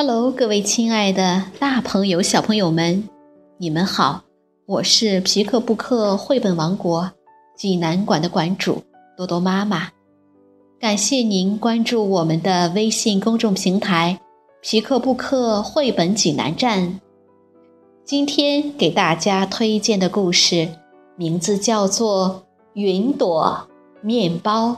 Hello，各位亲爱的大朋友、小朋友们，你们好！我是皮克布克绘本王国济南馆的馆主多多妈妈。感谢您关注我们的微信公众平台“皮克布克绘本济南站”。今天给大家推荐的故事名字叫做《云朵面包》。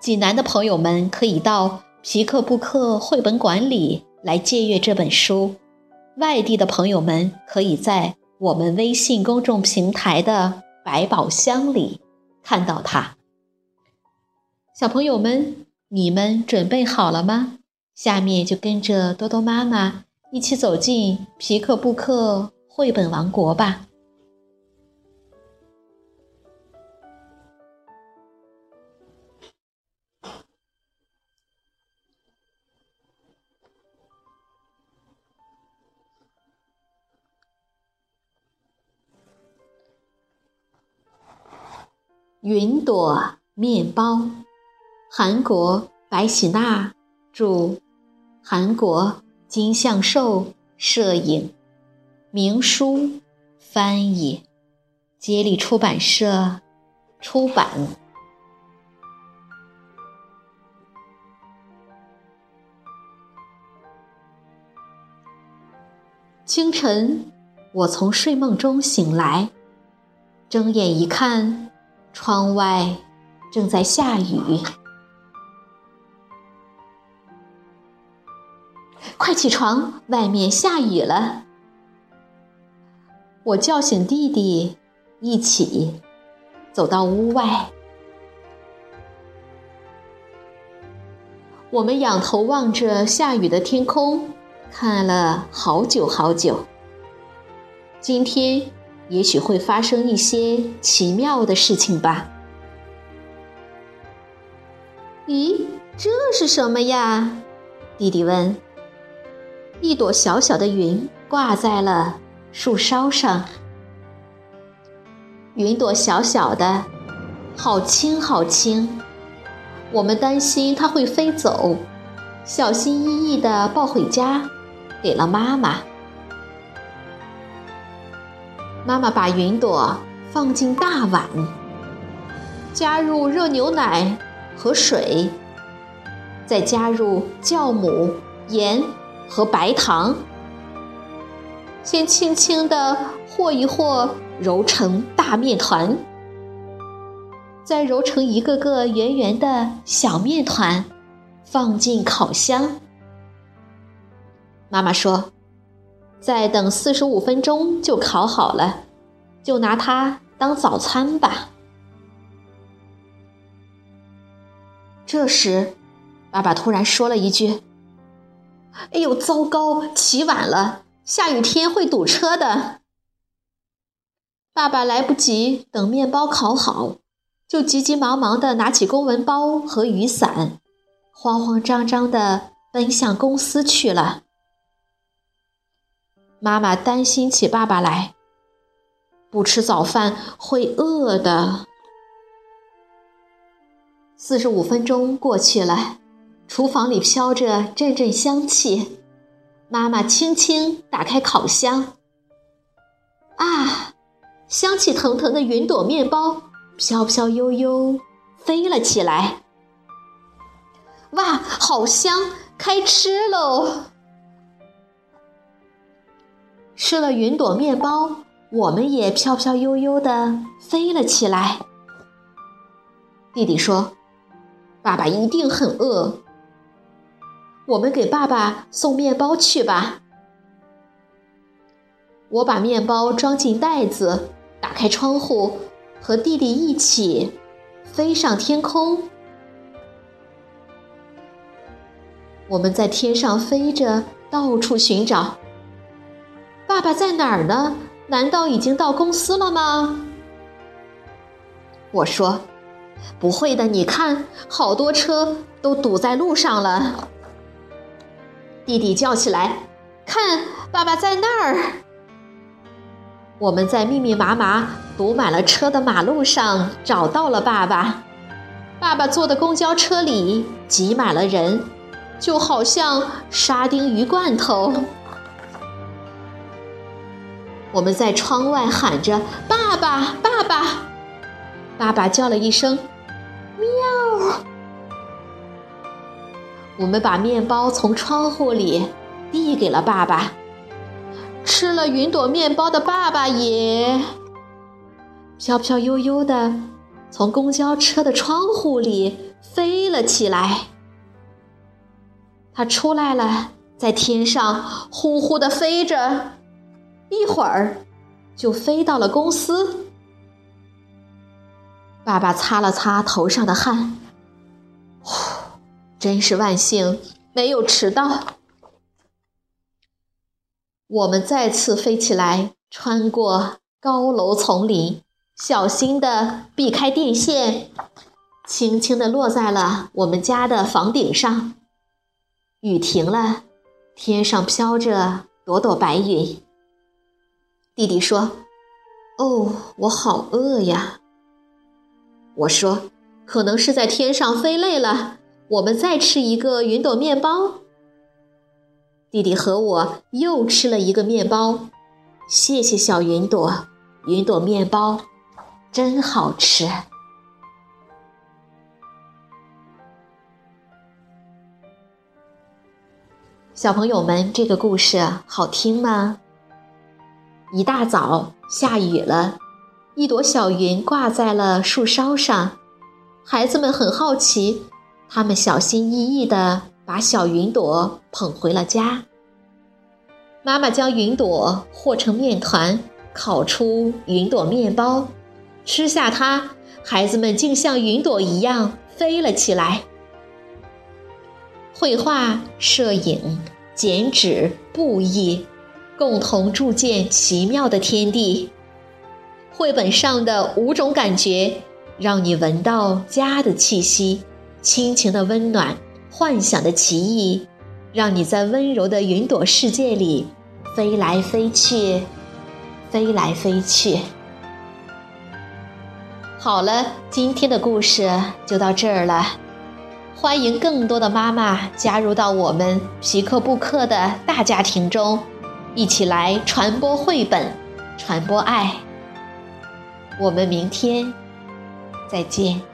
济南的朋友们可以到皮克布克绘本馆里来借阅这本书，外地的朋友们可以在我们微信公众平台的百宝箱里看到它。小朋友们，你们准备好了吗？下面就跟着多多妈妈一起走进皮克布克绘本王国吧。云朵面包。韩国白喜娜著，韩国金相寿摄影，明书翻译，接力出版社出版。清晨，我从睡梦中醒来，睁眼一看，窗外正在下雨。快起床，外面下雨了。我叫醒弟弟，一起走到屋外。我们仰头望着下雨的天空，看了好久好久。今天也许会发生一些奇妙的事情吧？咦，这是什么呀？弟弟问。一朵小小的云挂在了树梢上，云朵小小的，好轻好轻。我们担心它会飞走，小心翼翼地抱回家，给了妈妈。妈妈把云朵放进大碗，加入热牛奶和水，再加入酵母、盐。和白糖，先轻轻地和一和，揉成大面团，再揉成一个个圆圆的小面团，放进烤箱。妈妈说：“再等四十五分钟就烤好了，就拿它当早餐吧。”这时，爸爸突然说了一句。哎呦，糟糕！起晚了，下雨天会堵车的。爸爸来不及等面包烤好，就急急忙忙地拿起公文包和雨伞，慌慌张张地奔向公司去了。妈妈担心起爸爸来，不吃早饭会饿的。四十五分钟过去了。厨房里飘着阵阵香气，妈妈轻轻打开烤箱，啊，香气腾腾的云朵面包飘飘悠悠飞了起来。哇，好香！开吃喽！吃了云朵面包，我们也飘飘悠悠的飞了起来。弟弟说：“爸爸一定很饿。”我们给爸爸送面包去吧。我把面包装进袋子，打开窗户，和弟弟一起飞上天空。我们在天上飞着，到处寻找。爸爸在哪儿呢？难道已经到公司了吗？我说：“不会的，你看，好多车都堵在路上了。”弟弟叫起来：“看，爸爸在那儿！”我们在密密麻麻、堵满了车的马路上找到了爸爸。爸爸坐的公交车里挤满了人，就好像沙丁鱼罐头。我们在窗外喊着：“爸爸，爸爸！”爸爸叫了一声：“喵。”我们把面包从窗户里递给了爸爸。吃了云朵面包的爸爸也飘飘悠悠的从公交车的窗户里飞了起来。他出来了，在天上呼呼的飞着，一会儿就飞到了公司。爸爸擦了擦头上的汗，呼，真是万幸，没有迟到。我们再次飞起来，穿过高楼丛林，小心的避开电线，轻轻的落在了我们家的房顶上。雨停了，天上飘着朵朵白云。弟弟说：“哦，我好饿呀。”我说：“可能是在天上飞累了，我们再吃一个云朵面包。”弟弟和我又吃了一个面包，谢谢小云朵，云朵面包真好吃。小朋友们，这个故事好听吗？一大早下雨了，一朵小云挂在了树梢上，孩子们很好奇，他们小心翼翼的。把小云朵捧回了家。妈妈将云朵和成面团，烤出云朵面包，吃下它，孩子们竟像云朵一样飞了起来。绘画、摄影、剪纸、布艺，共同铸建奇妙的天地。绘本上的五种感觉，让你闻到家的气息，亲情的温暖。幻想的奇异，让你在温柔的云朵世界里飞来飞去，飞来飞去。好了，今天的故事就到这儿了。欢迎更多的妈妈加入到我们皮克布克的大家庭中，一起来传播绘本，传播爱。我们明天再见。